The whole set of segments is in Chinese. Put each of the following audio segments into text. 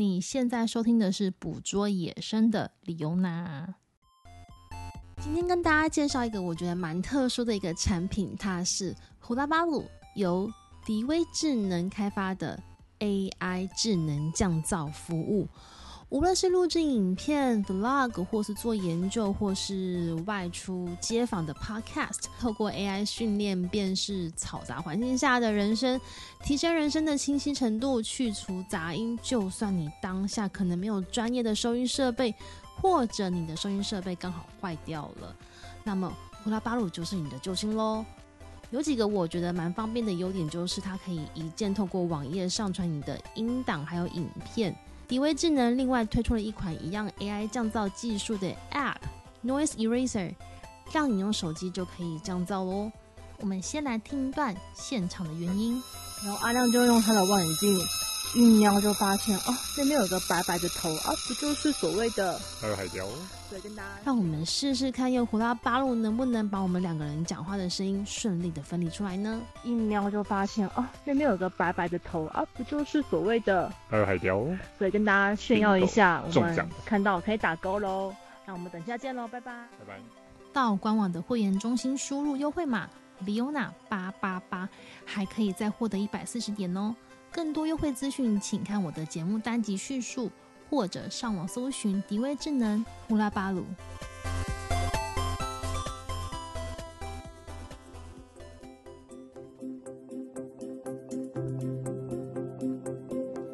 你现在收听的是《捕捉野生的李欧娜》。今天跟大家介绍一个我觉得蛮特殊的一个产品，它是胡拉巴鲁由迪威智能开发的 AI 智能降噪服务。无论是录制影片、vlog，或是做研究，或是外出街访的 podcast，透过 AI 训练辨识嘈杂环境下的人声，提升人声的清晰程度，去除杂音。就算你当下可能没有专业的收音设备，或者你的收音设备刚好坏掉了，那么呼啦巴鲁就是你的救星喽。有几个我觉得蛮方便的优点，就是它可以一键透过网页上传你的音档还有影片。迪威智能另外推出了一款一样 AI 降噪技术的 App Noise Eraser，让你用手机就可以降噪喽。我们先来听一段现场的原音，然后阿亮就用他的望远镜。一瞄就发现哦，那边有个白白的头啊，不就是所谓的还有海雕？对，跟大家让我们试试看，用胡拉巴路能不能把我们两个人讲话的声音顺利的分离出来呢？一瞄就发现哦，那边有个白白的头啊，不就是所谓的还有海雕？所以跟大家炫耀一下，我们看到可以打勾喽。那我们等一下见喽，拜拜。拜拜。到官网的会员中心输入优惠码 Leona 八八八，还可以再获得一百四十点哦。更多优惠资讯，请看我的节目单集叙述，或者上网搜寻迪威智能乌拉巴鲁。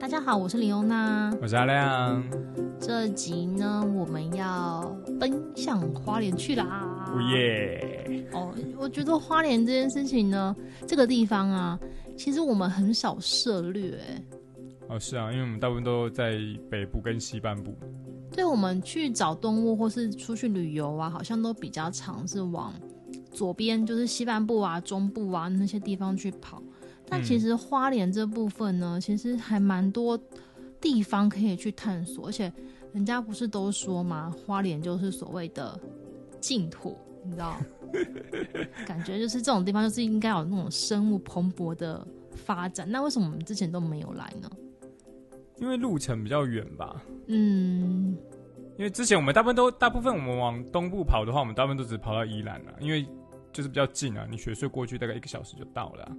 大家好，我是李欧娜，我是阿亮。这集呢，我们要奔向花莲去啦！哦耶！哦，我觉得花莲这件事情呢，这个地方啊。其实我们很少涉猎，哦，是啊，因为我们大部分都在北部跟西半部。对，我们去找动物或是出去旅游啊，好像都比较常是往左边，就是西半部啊、中部啊那些地方去跑。但其实花莲这部分呢，嗯、其实还蛮多地方可以去探索，而且人家不是都说吗？花莲就是所谓的净土。你知道，感觉就是这种地方就是应该有那种生物蓬勃的发展。那为什么我们之前都没有来呢？因为路程比较远吧。嗯，因为之前我们大部分都大部分我们往东部跑的话，我们大部分都只跑到宜兰了，因为就是比较近啊。你雪隧过去大概一个小时就到了。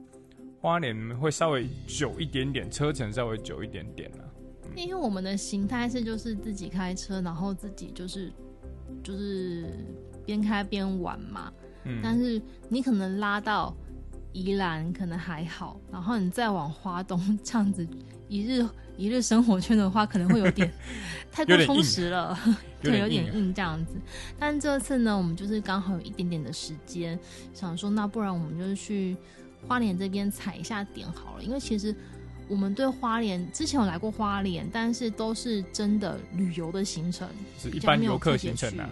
花莲会稍微久一点点，车程稍微久一点点了。嗯，因为我们的形态是就是自己开车，然后自己就是就是。边开边玩嘛，嗯，但是你可能拉到宜兰可能还好，然后你再往花东这样子一日一日生活圈的话，可能会有点 太过充实了，对，有点硬这样子。但这次呢，我们就是刚好有一点点的时间，想说那不然我们就是去花莲这边踩一下点好了，因为其实我们对花莲之前有来过花莲，但是都是真的旅游的行程，是一般游客行程啊。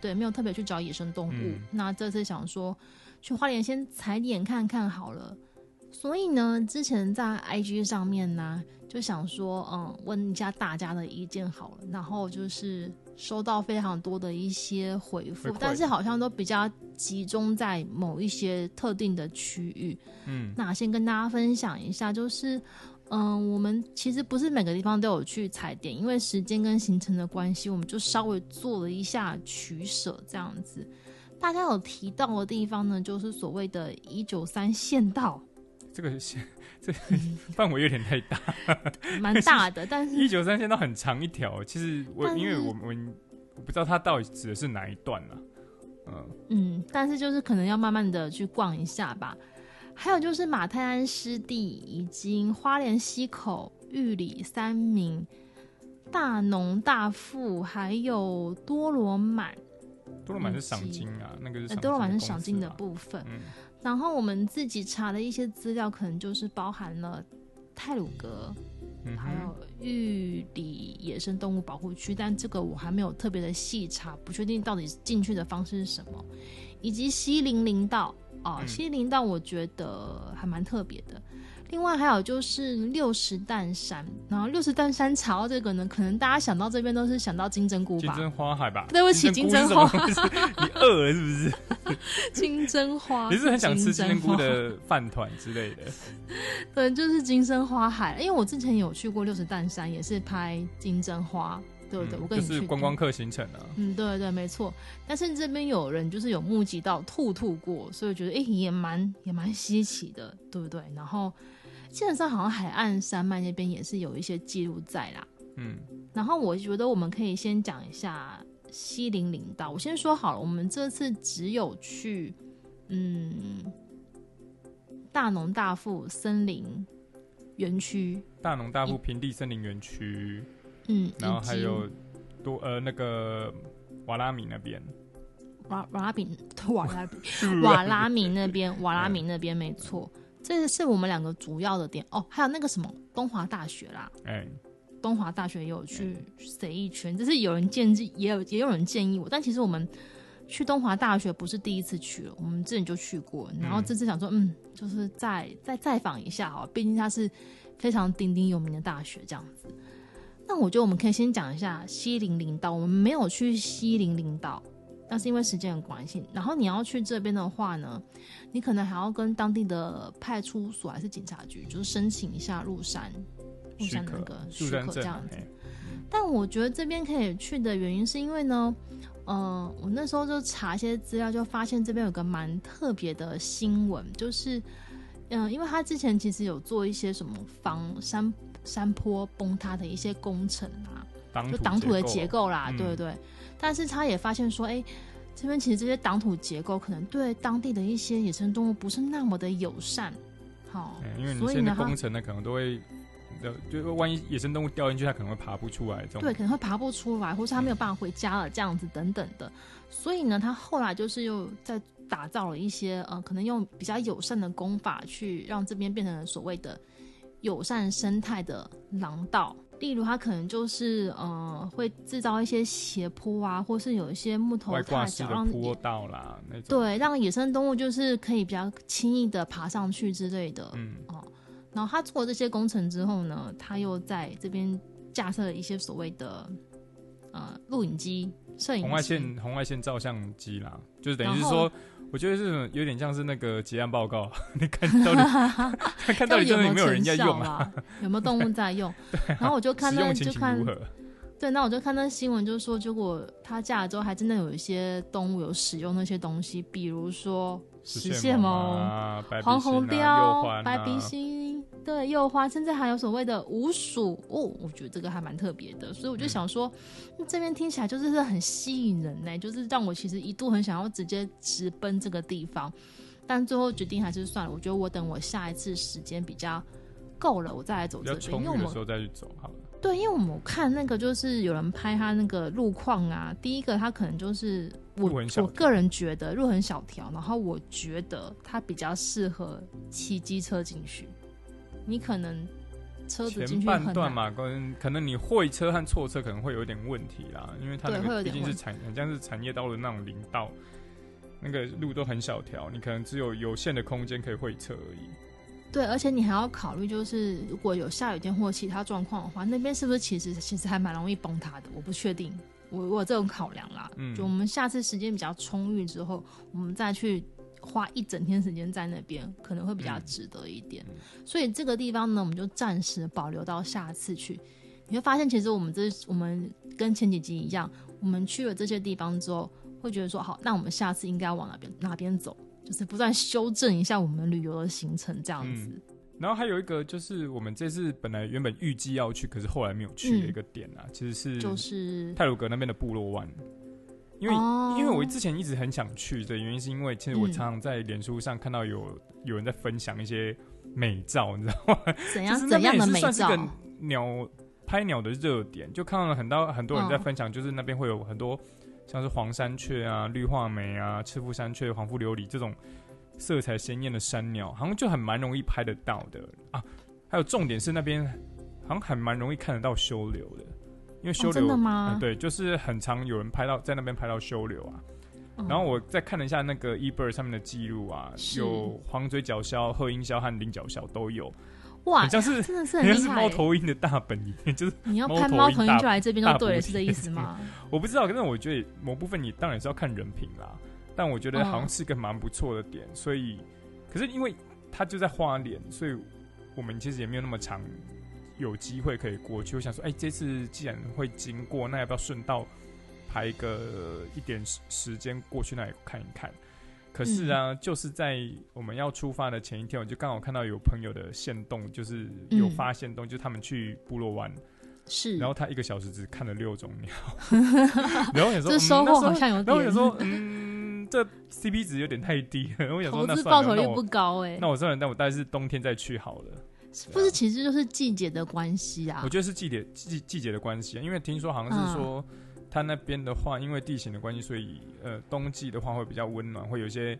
对，没有特别去找野生动物。嗯、那这次想说去花莲先踩点看看好了。所以呢，之前在 IG 上面呢，就想说，嗯，问一下大家的意见好了。然后就是收到非常多的一些回复，但是好像都比较集中在某一些特定的区域。嗯，那先跟大家分享一下，就是。嗯，我们其实不是每个地方都有去踩点，因为时间跟行程的关系，我们就稍微做了一下取舍，这样子。大家有提到的地方呢，就是所谓的一九三县道。这个县，这个、范围有点太大，蛮大的。但是一九三县道很长一条，其实我因为我们我不知道它到底指的是哪一段呢、啊？嗯嗯，但是就是可能要慢慢的去逛一下吧。还有就是马太安湿地，以及花莲溪口、玉里、三明、大农、大富，还有多罗满。多罗满是赏金啊，那个是、啊、多罗满是赏金的部分。嗯、然后我们自己查的一些资料，可能就是包含了泰鲁阁，嗯、还有玉里野生动物保护区，但这个我还没有特别的细查，不确定到底进去的方式是什么，以及西林林道。哦，西林道我觉得还蛮特别的。另外还有就是六十担山，然后六十担山查到这个呢，可能大家想到这边都是想到金针菇吧？金针花海吧？对不起，金针花，你饿了是不是？金针花，你是很想吃金针菇的饭团之类的？对，就是金针花海，因为我之前有去过六十担山，也是拍金针花。对对，我跟你去。就是观光客行程啊。嗯，对对，没错。但是这边有人就是有目击到兔兔过，所以我觉得哎，也蛮也蛮稀奇的，对不对？然后基本上好像海岸山脉那边也是有一些记录在啦。嗯。然后我觉得我们可以先讲一下西林林道。我先说好了，我们这次只有去嗯大农大富森林园区，大农大富平地森林园区。嗯，然后还有多呃那个瓦拉米那边，瓦瓦拉比瓦拉比 瓦拉米那边瓦拉米那边没错，这是我们两个主要的点。哦。还有那个什么东华大学啦，哎，东华大学也有去随一圈，就是有人建议，也有也有人建议我，但其实我们去东华大学不是第一次去了，我们之前就去过，然后这次想说，嗯，嗯，就是再再再访一下哦，毕竟它是非常鼎鼎有名的大学，这样子。那我觉得我们可以先讲一下西林林道。我们没有去西林林道，但是因为时间的关系。然后你要去这边的话呢，你可能还要跟当地的派出所还是警察局，就是申请一下入山入山的那个许可这样子。但我觉得这边可以去的原因是因为呢，嗯、呃，我那时候就查一些资料，就发现这边有个蛮特别的新闻，就是嗯、呃，因为他之前其实有做一些什么防山。山坡崩塌的一些工程啊，就挡土的结构啦，嗯、对不对？但是他也发现说，哎、欸，这边其实这些挡土结构可能对当地的一些野生动物不是那么的友善，好、嗯，因为你现在工程呢，可能都会，就万一野生动物掉进去，它可能会爬不出来，这种对，可能会爬不出来，或是它没有办法回家了，这样子等等的。所以呢，他后来就是又在打造了一些，呃，可能用比较友善的工法去让这边变成了所谓的。友善生态的廊道，例如它可能就是呃会制造一些斜坡啊，或是有一些木头踏脚，让坡道啦那种，对，让野生动物就是可以比较轻易的爬上去之类的。嗯哦，然后他做了这些工程之后呢，他又在这边架设了一些所谓的呃录影机、摄影机、红外线红外线照相机啦，就是等于是说。我觉得这种有点像是那个结案报告，你看到底 看到底真的有没有人在用啊？有没有动物在用？然后我就看那就看，对，那我就看那新闻，就是说结果他嫁了之后，还真的有一些动物有使用那些东西，比如说石蟹獴、啊、黄喉貂、白鼻心。对，柚花，甚至还有所谓的五鼠哦，我觉得这个还蛮特别的，所以我就想说，嗯、这边听起来就是很吸引人呢，就是让我其实一度很想要直接直奔这个地方，但最后决定还是算了。我觉得我等我下一次时间比较够了，我再来走这边，因为我们时候再去走好了。对，因为我们看那个就是有人拍他那个路况啊，第一个他可能就是我我个人觉得路很小条，然后我觉得他比较适合骑机车进去。你可能车子前半段嘛，跟可能你会车和错车可能会有点问题啦，因为它那个毕竟是产，很像是产业道路那种林道，那个路都很小条，你可能只有有限的空间可以会车而已。对，而且你还要考虑，就是如果有下雨天或其他状况的话，那边是不是其实其实还蛮容易崩塌的？我不确定，我我有这种考量啦。嗯，就我们下次时间比较充裕之后，我们再去。花一整天时间在那边可能会比较值得一点，嗯、所以这个地方呢，我们就暂时保留到下次去。你会发现，其实我们这我们跟前几集一样，我们去了这些地方之后，会觉得说好，那我们下次应该往哪边哪边走，就是不断修正一下我们旅游的行程这样子。嗯、然后还有一个就是我们这次本来原本预计要去，可是后来没有去的一个点啊，嗯、其实是就是泰鲁格那边的部落湾。因为、oh. 因为我之前一直很想去的原因，是因为其实我常常在脸书上看到有、嗯、有人在分享一些美照，你知道吗？怎样怎样的美照？算是个鸟拍鸟的热点，就看到了很多很多人在分享，就是那边会有很多像是黄山雀啊、绿化眉啊、赤腹山雀、黄腹琉璃这种色彩鲜艳的山鸟，好像就很蛮容易拍得到的啊。还有重点是那边好像还蛮容易看得到鵂鶹的。因为修流、哦，真的吗？嗯，对，就是很常有人拍到在那边拍到修流啊。嗯、然后我再看了一下那个 eBird 上面的记录啊，有黄嘴角鸮、褐鹰鸮和领角鸮都有。哇，好像是真的是很 厉害。是猫头鹰的大本营，就是你要拍猫头鹰就来这边就对了，是这意思吗？我不知道，可是我觉得某部分你当然是要看人品啦。但我觉得好像是个蛮不错的点，嗯、所以，可是因为它就在花莲，所以我们其实也没有那么长有机会可以过去。我想说，哎、欸，这次既然会经过，那要不要顺道排个一点时时间过去那里看一看？可是啊，嗯、就是在我们要出发的前一天，我就刚好看到有朋友的线动，就是有发现动，嗯、就他们去部落湾，是，然后他一个小时只看了六种鸟，然后有时候这收获好像有点，然后有时候嗯。这 CP 值有点太低了，我想说那算了，投资报酬率不高哎、欸。那我算了，那我大概是冬天再去好了。是不是，其实就是季节的关系啊。我觉得是季节季季节的关系啊，因为听说好像是说，它那边的话，因为地形的关系，所以呃，冬季的话会比较温暖，会有一些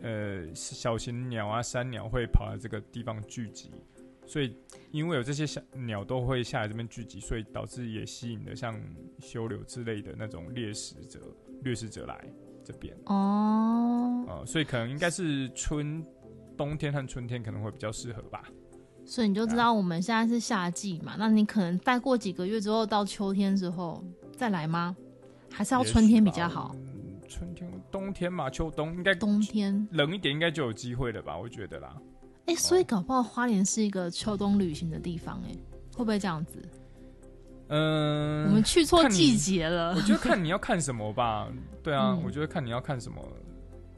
呃小型鸟啊、山鸟会跑来这个地方聚集，所以因为有这些小鸟都会下来这边聚集，所以导致也吸引了像修柳之类的那种猎食者、掠食者来。这边哦，呃，所以可能应该是春、冬天和春天可能会比较适合吧。所以你就知道我们现在是夏季嘛，啊、那你可能再过几个月之后到秋天之后再来吗？还是要春天比较好？嗯、春天、冬天嘛，秋冬应该冬天冷一点应该就有机会了吧？我觉得啦。哎、欸，所以搞不好花莲是一个秋冬旅行的地方、欸，哎，会不会这样子？嗯，我们去错季节了。我觉得看你要看什么吧。对啊，嗯、我觉得看你要看什么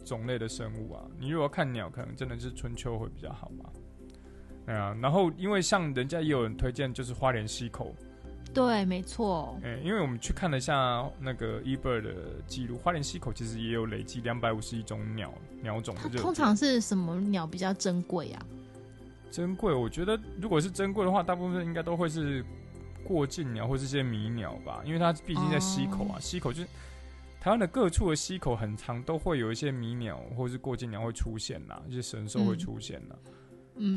种类的生物啊。你如果看鸟，可能真的是春秋会比较好嘛。对啊，然后因为像人家也有人推荐，就是花莲溪口。对，没错。哎、欸，因为我们去看了一下那个 eBird 的记录，花莲溪口其实也有累积两百五十一种鸟鸟种它。通常是什么鸟比较珍贵啊？珍贵，我觉得如果是珍贵的话，大部分应该都会是。过境鸟或是些迷鸟吧，因为它毕竟在溪口啊，溪、oh. 口就是台湾的各处的溪口，很长都会有一些迷鸟或是过境鸟会出现呐，一些神兽会出现呐。嗯，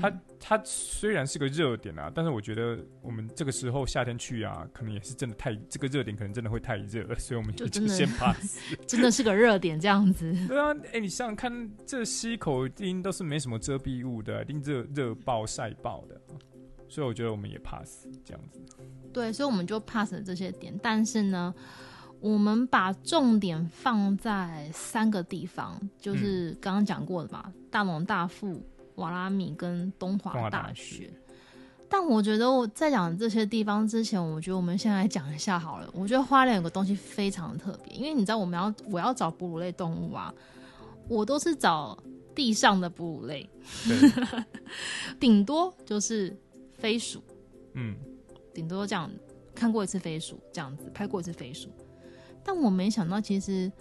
它它虽然是个热点啊，但是我觉得我们这个时候夏天去啊，可能也是真的太这个热点，可能真的会太热了，所以我们就先 pass。真的是个热点这样子。对啊，哎、欸，你想想看，这溪口一定都是没什么遮蔽物的，一定热热爆晒爆的。所以我觉得我们也 pass 这样子，对，所以我们就 pass 了这些点。但是呢，我们把重点放在三个地方，就是刚刚讲过的嘛，嗯、大龙大富、瓦拉米跟东华大学。但我觉得我在讲这些地方之前，我觉得我们先来讲一下好了。我觉得花莲有个东西非常特别，因为你知道我们要我要找哺乳类动物啊，我都是找地上的哺乳类，顶多就是。飞鼠，嗯，顶多这样看过一次飞鼠，这样子拍过一次飞鼠，但我没想到，其实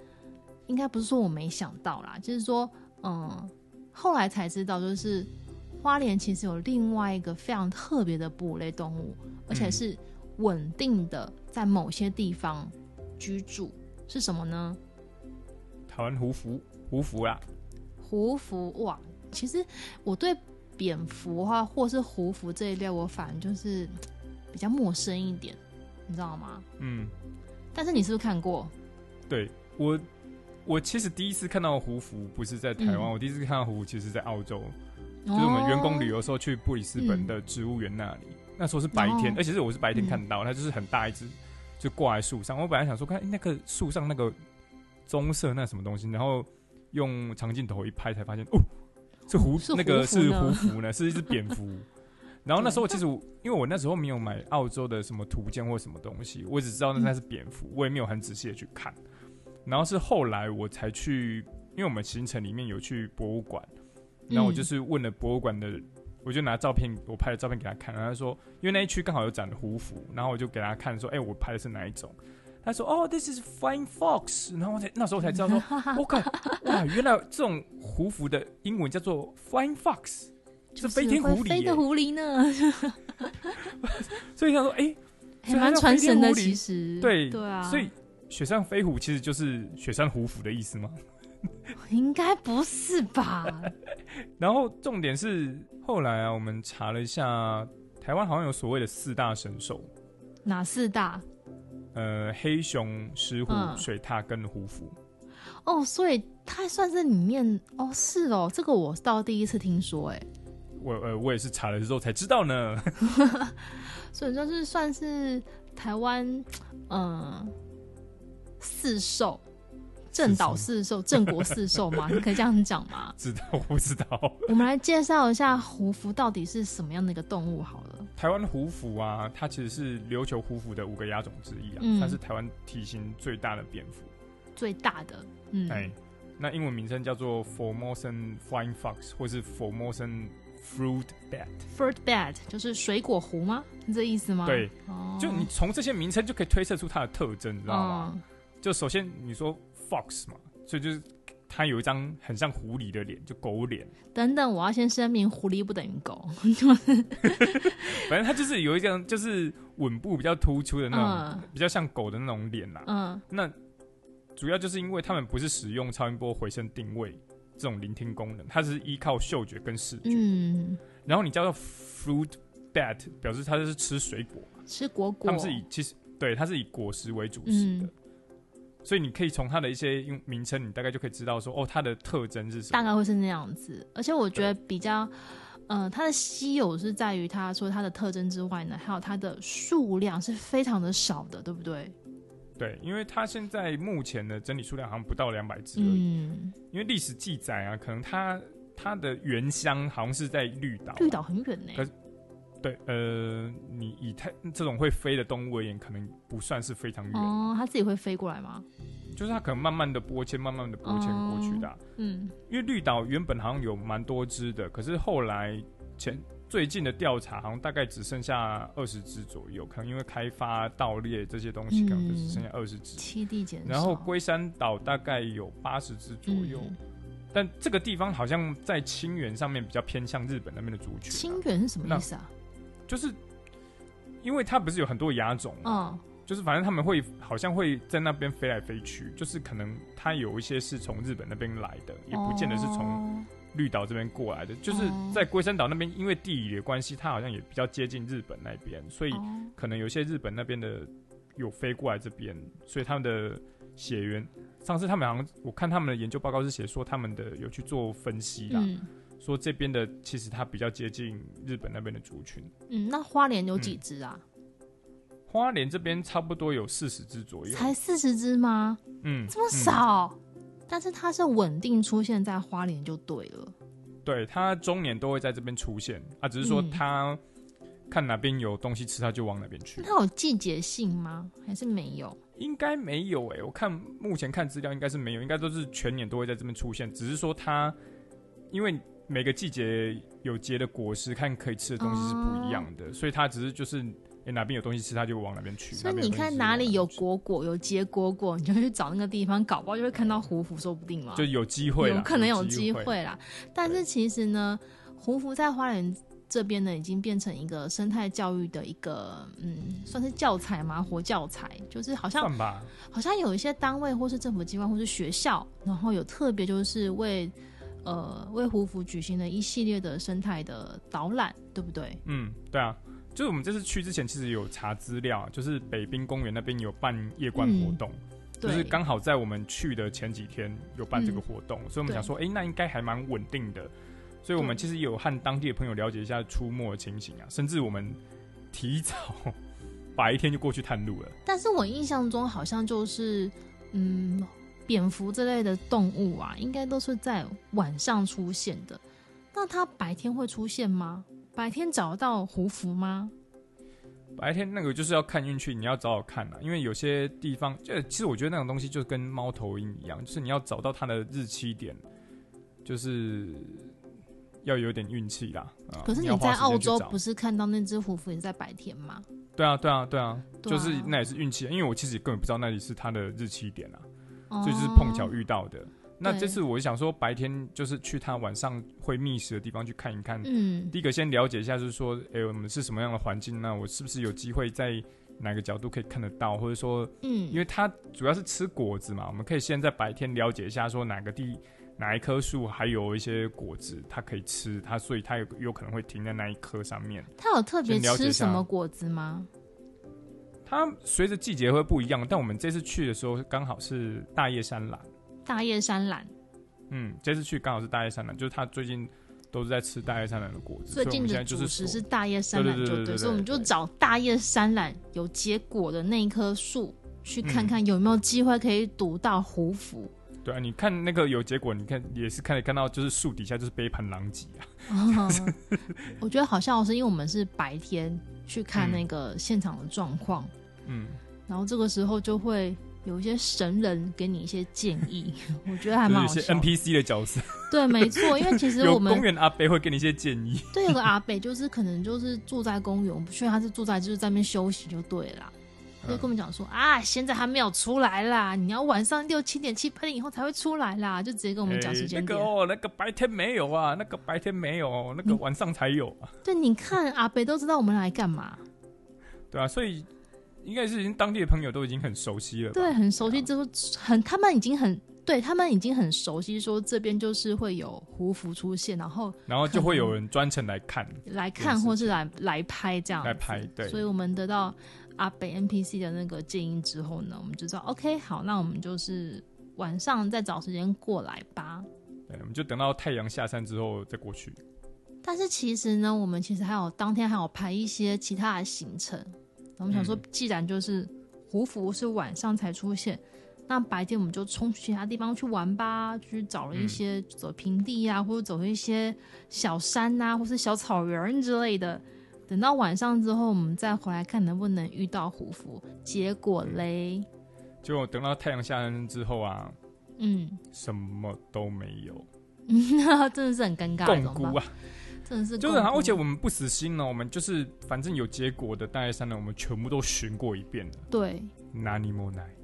应该不是说我没想到啦，就是说，嗯，后来才知道，就是花莲其实有另外一个非常特别的哺乳类动物，而且是稳定的在某些地方居住，是什么呢？台湾胡服，胡服啦，胡服哇，其实我对。蝙蝠的话，或是胡服这一类，我反而就是比较陌生一点，你知道吗？嗯。但是你是不是看过？对我，我其实第一次看到胡服不是在台湾，嗯、我第一次看到胡服其实是在澳洲，哦、就是我们员工旅游时候去布里斯本的植物园那里，嗯、那时候是白天，哦、而且是我是白天看到，嗯、它就是很大一只，就挂在树上。我本来想说，看、欸、那个树上那个棕色那什么东西，然后用长镜头一拍，才发现哦。是胡，是胡那个是胡服呢，是一只蝙蝠。然后那时候其实我因为我那时候没有买澳洲的什么图鉴或什么东西，我只知道那是蝙蝠，我也没有很仔细的去看。然后是后来我才去，因为我们行程里面有去博物馆，然后我就是问了博物馆的，我就拿照片，我拍的照片给他看，然后他说，因为那一区刚好有展的胡服，然后我就给他看说，哎，我拍的是哪一种？他说：“哦，this is flying fox。”然后我才那时候我才知道说：“我靠，哇，原来这种胡服的英文叫做 flying fox，是飞天狐狸，飞的狐狸呢。”所以他说：“哎、欸，还蛮传神的。”其实，对对啊，所以雪山飞狐其实就是雪山胡服的意思吗？应该不是吧？然后重点是后来啊，我们查了一下，台湾好像有所谓的四大神兽，哪四大？呃，黑熊、石虎、嗯、水獭跟虎符。哦，所以它算是里面哦，是哦，这个我倒第一次听说，哎，我呃我也是查了之后才知道呢。所以就是算是台湾嗯、呃、四兽。正岛四兽，正国四兽吗？你可以这样讲吗？知道，我不知道。我们来介绍一下胡蝠到底是什么样的一个动物好了。台湾胡蝠啊，它其实是琉球胡蝠的五个亚种之一啊，嗯、它是台湾体型最大的蝙蝠，最大的。嗯，哎，那英文名称叫做 Formosan Flying Fox，或是 Formosan Fruit Bat。Fruit Bat 就是水果狐吗？是这意思吗？对，哦、就你从这些名称就可以推测出它的特征，你知道吗？嗯、就首先你说。Fox 嘛，所以就是它有一张很像狐狸的脸，就狗脸。等等，我要先声明，狐狸不等于狗。反正它就是有一张，就是吻部比较突出的那种，嗯、比较像狗的那种脸啦。嗯，那主要就是因为他们不是使用超音波回声定位这种聆听功能，它是依靠嗅觉跟视觉。嗯，然后你叫做 fruit bat，表示它就是吃水果，吃果果。他们是以其实对，它是以果实为主食的。嗯所以你可以从它的一些用名称，你大概就可以知道说，哦，它的特征是什么？大概会是那样子。而且我觉得比较，呃，它的稀有是在于它说它的特征之外呢，还有它的数量是非常的少的，对不对？对，因为它现在目前的整体数量好像不到两百只而已。嗯。因为历史记载啊，可能它它的原乡好像是在绿岛。绿岛很远呢。对，呃，你以它这种会飞的动物而言，可能不算是非常远。哦，它自己会飞过来吗？就是它可能慢慢的拨迁，慢慢的拨迁过去的、啊。嗯，因为绿岛原本好像有蛮多只的，可是后来前最近的调查，好像大概只剩下二十只左右。可能因为开发盗猎这些东西，可能就只剩下二十只。栖地减少。然后龟山岛大概有八十只左右，嗯、但这个地方好像在清远上面比较偏向日本那边的族群、啊。清远是什么意思啊？就是因为它不是有很多亚种嘛？嗯就是反正他们会好像会在那边飞来飞去，就是可能它有一些是从日本那边来的，也不见得是从绿岛这边过来的。就是在龟山岛那边，因为地理的关系，它好像也比较接近日本那边，所以可能有些日本那边的有飞过来这边，所以他们的血缘。上次他们好像我看他们的研究报告是写说他们的有去做分析啦，说这边的其实它比较接近日本那边的族群。嗯，那花莲有几只啊？花莲这边差不多有四十只左右，才四十只吗？嗯，这么少，嗯、但是它是稳定出现在花莲就对了。对，它中年都会在这边出现啊，只是说它看哪边有东西吃，它就往哪边去。它有季节性吗？还是没有？应该没有哎、欸，我看目前看资料应该是没有，应该都是全年都会在这边出现，只是说它因为每个季节有结的果实，看可以吃的东西是不一样的，嗯、所以它只是就是。哎，哪边有东西吃，他就往哪边去。所以你看哪里有果果，有结果果，你就去找那个地方，搞不好就会看到胡蝠，说不定嘛。就有机会，有可能有机会啦。但是其实呢，胡蝠在花莲这边呢，已经变成一个生态教育的一个，嗯，算是教材嘛，活教材。就是好像，好像有一些单位或是政府机关或是学校，然后有特别就是为，呃，为胡蝠举行了一系列的生态的导览，对不对？嗯，对啊。就是我们这次去之前，其实有查资料，就是北滨公园那边有办夜观活动，嗯、就是刚好在我们去的前几天有办这个活动，嗯、所以我们想说，哎、欸，那应该还蛮稳定的，所以我们其实有和当地的朋友了解一下出没的情形啊，甚至我们提早 白天就过去探路了。但是我印象中好像就是，嗯，蝙蝠这类的动物啊，应该都是在晚上出现的，那它白天会出现吗？白天找得到胡蝠吗？白天那个就是要看运气，你要找找看啊。因为有些地方，就其实我觉得那种东西就跟猫头鹰一样，就是你要找到它的日期点，就是要有点运气啦。可是你在澳洲不是看到那只胡蝠也在白天吗？对啊，对啊，对啊，就是那也是运气。因为我其实根本不知道那里是它的日期点啊，所以就是碰巧遇到的。那这次我想说，白天就是去他晚上会觅食的地方去看一看。嗯，第一个先了解一下，就是说，哎、欸，我们是什么样的环境？那我是不是有机会在哪个角度可以看得到？或者说，嗯，因为它主要是吃果子嘛，我们可以先在白天了解一下，说哪个地哪一棵树还有一些果子它可以吃，它所以它有有可能会停在那一棵上面。它有特别吃什么果子吗？它随着季节会不一样，但我们这次去的时候刚好是大叶山榄。大叶山榄，嗯，这次去刚好是大叶山榄，就是它最近都是在吃大叶山榄的果子。最近的主食是大叶山榄，就对，所以我们就找大叶山榄有结果的那一棵树，去看看有没有机会可以堵到胡福。对啊，你看那个有结果，你看也是看看到，就是树底下就是杯盘狼藉啊。我觉得好像是因为我们是白天去看那个现场的状况，嗯，然后这个时候就会有一些神人给你一些建议，我觉得还蛮好笑。有些 NPC 的角色，对，没错，因为其实我们公园阿贝会给你一些建议。对，有个阿贝就是可能就是住在公园，我不确定他是住在就是在那边休息就对了。就跟我们讲说啊，现在还没有出来啦，你要晚上六七点七八点以后才会出来啦，就直接跟我们讲时间点。欸、那个哦，那个白天没有啊，那个白天没有，那个晚上才有啊。对，你看阿北都知道我们来干嘛。对啊，所以应该是已经当地的朋友都已经很熟悉了。对，很熟悉，之后很他们已经很对他们已经很熟悉，说这边就是会有胡服出现，然后然后就会有人专程来看，来看或是来来拍这样来拍。对，所以我们得到。阿北 NPC 的那个建议之后呢，我们就知道 OK 好，那我们就是晚上再找时间过来吧。对，我们就等到太阳下山之后再过去。但是其实呢，我们其实还有当天还有排一些其他的行程。我们想说，既然就是胡服是晚上才出现，嗯、那白天我们就冲去其他地方去玩吧，去找了一些走平地啊，或者走一些小山啊，或是小草原之类的。等到晚上之后，我们再回来看能不能遇到虎符。结果嘞，就等到太阳下山之后啊，嗯，什么都没有，真的是很尴尬。共孤啊，真的是 就是，而且我们不死心呢，我们就是反正有结果的大叶山呢，我们全部都寻过一遍了。对，哪里没来？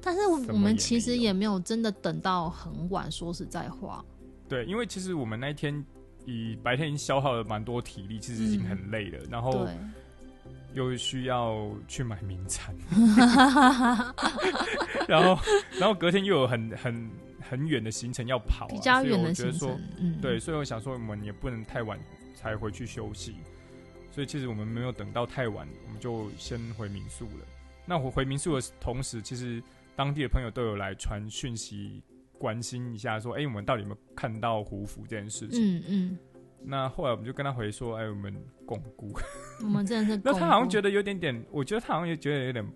但是我们其实也没有真的等到很晚。说实在话，对，因为其实我们那一天。以白天已经消耗了蛮多体力，其实已经很累了，嗯、然后又需要去买名产，然后然后隔天又有很很很远的行程要跑、啊，比较远的行程，所以我觉得说，嗯、对，所以我想说我们也不能太晚才回去休息，所以其实我们没有等到太晚，我们就先回民宿了。那我回民宿的同时，其实当地的朋友都有来传讯息。关心一下，说：“哎、欸，我们到底有没有看到胡服这件事情？”嗯嗯。那后来我们就跟他回说：“哎、欸，我们巩固。”我们真的是。那他好像觉得有点点，我觉得他好像也觉得有点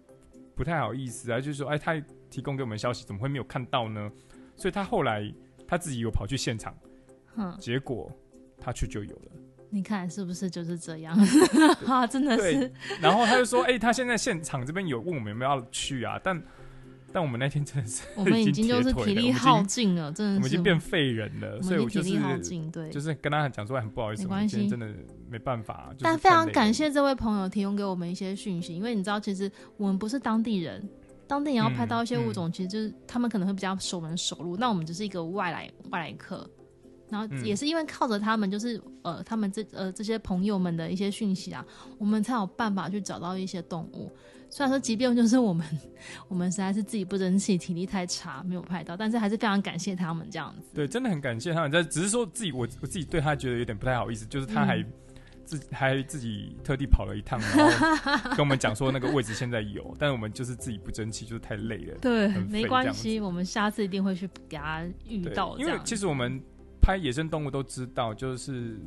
不太好意思啊，就是说：“哎、欸，他提供给我们消息，怎么会没有看到呢？”所以他后来他自己有跑去现场，嗯，结果他去就有了。你看是不是就是这样？啊，真的是。然后他就说：“哎、欸，他现在现场这边有问我们有没有要去啊？”但但我们那天真的是，我们已经就是体力耗尽了，真的是，我们已经变废人了，所以我就是体力耗尽，对，就是跟他讲说很不好意思，没关系，真的没办法。但非常感谢这位朋友提供给我们一些讯息，因为你知道，其实我们不是当地人，当地人要拍到一些物种，其实就是他们可能会比较熟门熟路，那我们只是一个外来外来客，然后也是因为靠着他们，就是呃，他们这呃这些朋友们的一些讯息啊，我们才有办法去找到一些动物。虽然说，即便就是我们，我们实在是自己不争气，体力太差，没有拍到，但是还是非常感谢他们这样子。对，真的很感谢他们。但只是说自己，我我自己对他觉得有点不太好意思，就是他还自、嗯、还自己特地跑了一趟，然后 跟我们讲说那个位置现在有，但是我们就是自己不争气，就是太累了。对，没关系，我们下次一定会去给他遇到。因为其实我们拍野生动物都知道，就是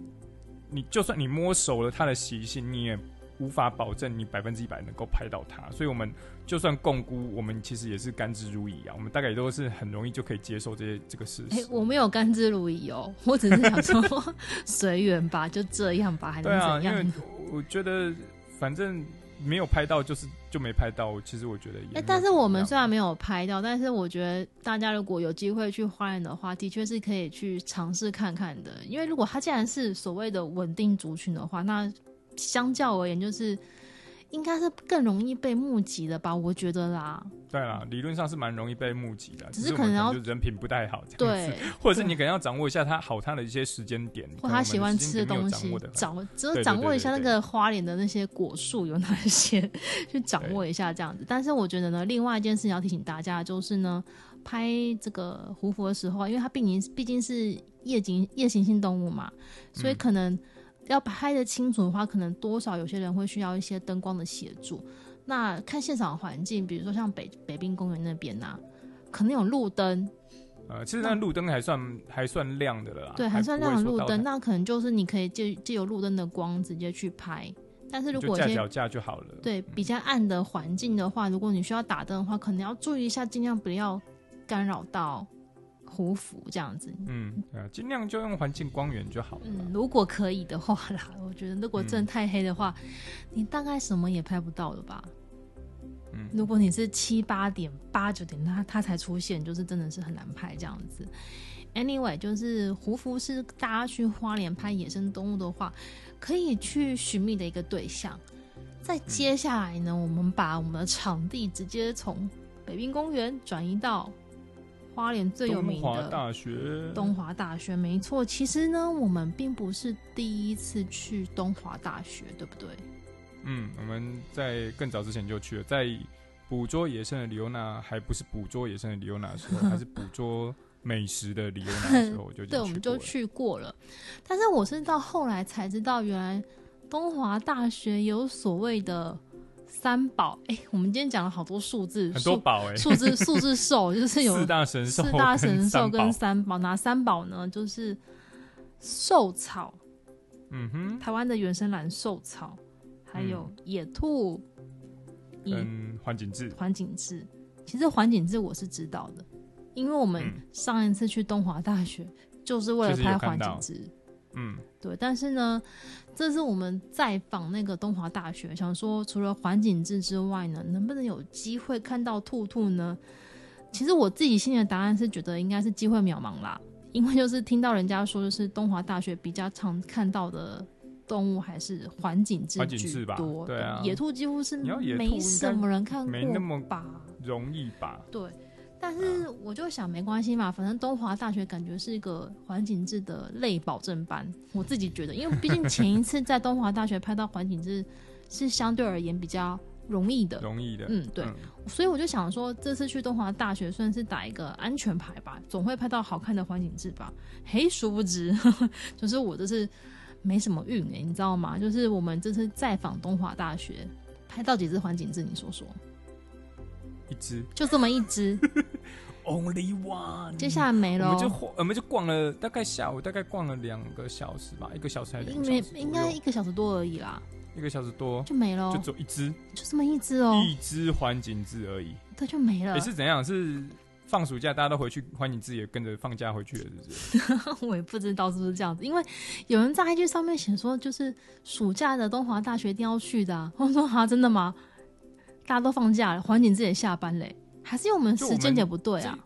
你就算你摸熟了它的习性，你也。无法保证你百分之一百能够拍到它，所以我们就算共估，我们其实也是甘之如饴啊。我们大概也都是很容易就可以接受这些这个事实。欸，我没有甘之如饴哦，我只是想说随缘吧，就这样吧，还能怎样？对啊，因为我觉得反正没有拍到就是就没拍到。其实我觉得也，欸，但是我们虽然没有拍到，但是我觉得大家如果有机会去花园的话，的确是可以去尝试看看的。因为如果它既然是所谓的稳定族群的话，那相较而言，就是应该是更容易被募集的吧？我觉得啦。对啦，理论上是蛮容易被募集的，只是可能要就人品不太好，对，或者是你可能要掌握一下他好他的一些时间点，或他喜欢吃的东西，掌只有掌握一下那个花莲的那些果树有哪些，去掌握一下这样子。但是我觉得呢，另外一件事情要提醒大家就是呢，拍这个胡佛的时候，因为它毕竟毕竟是夜景夜行性动物嘛，所以可能。要拍得清楚的话，可能多少有些人会需要一些灯光的协助。那看现场环境，比如说像北北滨公园那边呐、啊，可能有路灯，呃，其实那路灯还算还算亮的了啦，对，还算亮的路灯，那可能就是你可以借借由路灯的光直接去拍。但是如果架脚架就好了。对，比较暗的环境的话，如果你需要打灯的话，可能要注意一下，尽量不要干扰到胡服这样子。嗯，对啊，尽量就用环境光源就好了。嗯，如果可以的话啦，我觉得如果真的太黑的话，嗯、你大概什么也拍不到了吧。嗯，如果你是七八点、八九点，它它才出现，就是真的是很难拍这样子。Anyway，就是胡服是大家去花莲拍野生动物的话，可以去寻觅的一个对象。在接下来呢，我们把我们的场地直接从北滨公园转移到花莲最有名的东华大学。东华大学，没错。其实呢，我们并不是第一次去东华大学，对不对？嗯，我们在更早之前就去了，在捕捉野生的李欧娜还不是捕捉野生的李欧娜的时候，还是捕捉美食的李欧娜的时候，就对，我们就去过了。但是我是到后来才知道，原来东华大学有所谓的三宝。哎、欸，我们今天讲了好多数字，很多宝哎，数字数字兽 就是有四大神兽、四大神兽跟三宝。哪三宝呢？就是兽草，嗯哼，台湾的原生兰兽草。还有野兔，嗯，环景志，环景志，其实环景志我是知道的，因为我们上一次去东华大学就是为了拍环景志，嗯，对。但是呢，这是我们在访那个东华大学，想说除了环景志之外呢，能不能有机会看到兔兔呢？其实我自己心里的答案是觉得应该是机会渺茫啦，因为就是听到人家说，就是东华大学比较常看到的。动物还是环境之居多，对啊，野兔几乎是没什么人看过，没那么吧，容易吧？对，但是我就想没关系嘛，反正东华大学感觉是一个环境志的类保证班，我自己觉得，因为毕竟前一次在东华大学拍到环境志是相对而言比较容易的，容易的，嗯，对，嗯、所以我就想说，这次去东华大学算是打一个安全牌吧，总会拍到好看的环境志吧？嘿，殊不知，呵 呵就是我这是。没什么运哎、欸，你知道吗？就是我们这次再访东华大学，拍到几只环境志？你说说，一只，就这么一只，Only one。接下来没了，我们就我们就逛了大概下午大概逛了两个小时吧，一个小时还是两个小时？应该一个小时多而已啦，一个小时多就没了，就走一只，就这么一只哦，一只环景志而已，它，就没了。也是怎样？是。放暑假，大家都回去，环景志也跟着放假回去了，是不是？我也不知道是不是这样子，因为有人在 IG 上面写说，就是暑假的东华大学一定要去的、啊。我说啊，真的吗？大家都放假了，环景志也下班嘞，还是因为我们时间点不对啊？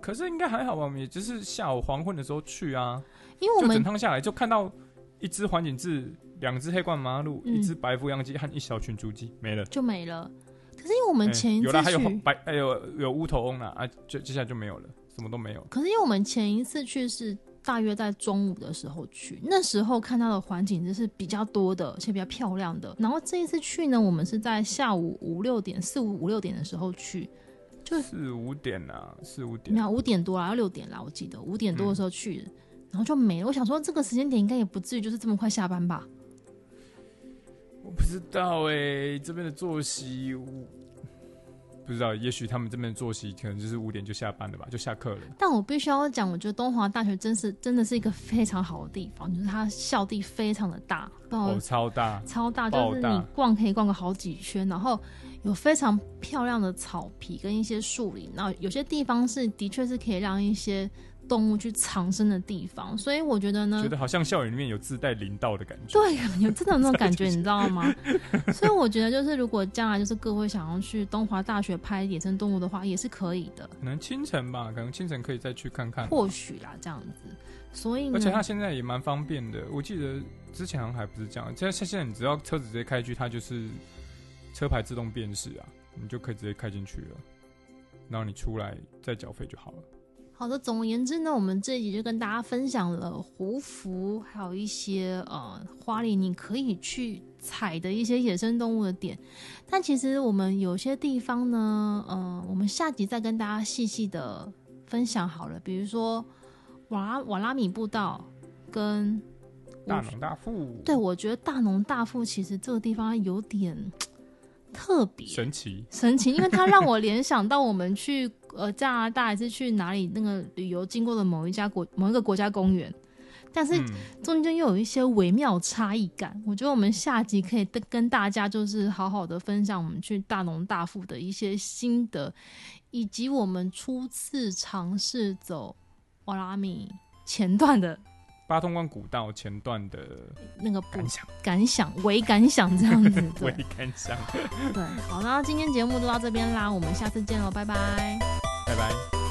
可是应该还好吧？我们也就是下午黄昏的时候去啊，因为我们整趟下来就看到一只环景志，两只黑冠麻鹿，嗯、一只白腹秧鸡和一小群竹鸡，没了，就没了。可是因为我们前一次，欸、有还有白，还有有乌头翁了啊，就接下来就没有了，什么都没有。可是因为我们前一次去是大约在中午的时候去，那时候看到的环境就是比较多的，而且比较漂亮的。然后这一次去呢，我们是在下午五六点、四五五六点的时候去，就四五点啊，四五点，没有五点多啦，要六点啦，我记得五点多的时候去，嗯、然后就没了。我想说这个时间点应该也不至于就是这么快下班吧。我不知道哎、欸，这边的作息不知道，也许他们这边的作息可能就是五点就下班了吧，就下课了。但我必须要讲，我觉得东华大学真是真的是一个非常好的地方，就是它校地非常的大，哦，超大，超大，就是你逛可以逛个好几圈，然后有非常漂亮的草皮跟一些树林，然后有些地方是的确是可以让一些。动物去藏身的地方，所以我觉得呢，觉得好像校园里面有自带林道的感觉。对，有真的有那种感觉，你知道吗？所以我觉得，就是如果将来就是各位想要去东华大学拍野生动物的话，也是可以的。可能清晨吧，可能清晨可以再去看看。或许啦，这样子。所以，而且它现在也蛮方便的。我记得之前好像还不是这样，现在现在你只要车子直接开去，它就是车牌自动辨识啊，你就可以直接开进去了，然后你出来再缴费就好了。好的，总而言之呢，我们这一集就跟大家分享了胡服，还有一些呃花里你可以去采的一些野生动物的点。但其实我们有些地方呢，呃，我们下集再跟大家细细的分享好了。比如说瓦拉瓦拉米步道跟大农大富，对，我觉得大农大富其实这个地方有点特别。神奇。神奇，因为它让我联想到我们去 呃加拿大还是去哪里那个旅游经过的某一家国某一个国家公园。但是中间又有一些微妙差异感，嗯，我觉得我们下集可以跟大家就是好好的分享我们去大农大富的一些心得，以及我们初次尝试走瓦拉米前段的八通关古道前段的那个感想、感想、微感想这样子，微感想。对，好，那今天节目就到这边啦，我们下次见喽，拜拜，拜拜。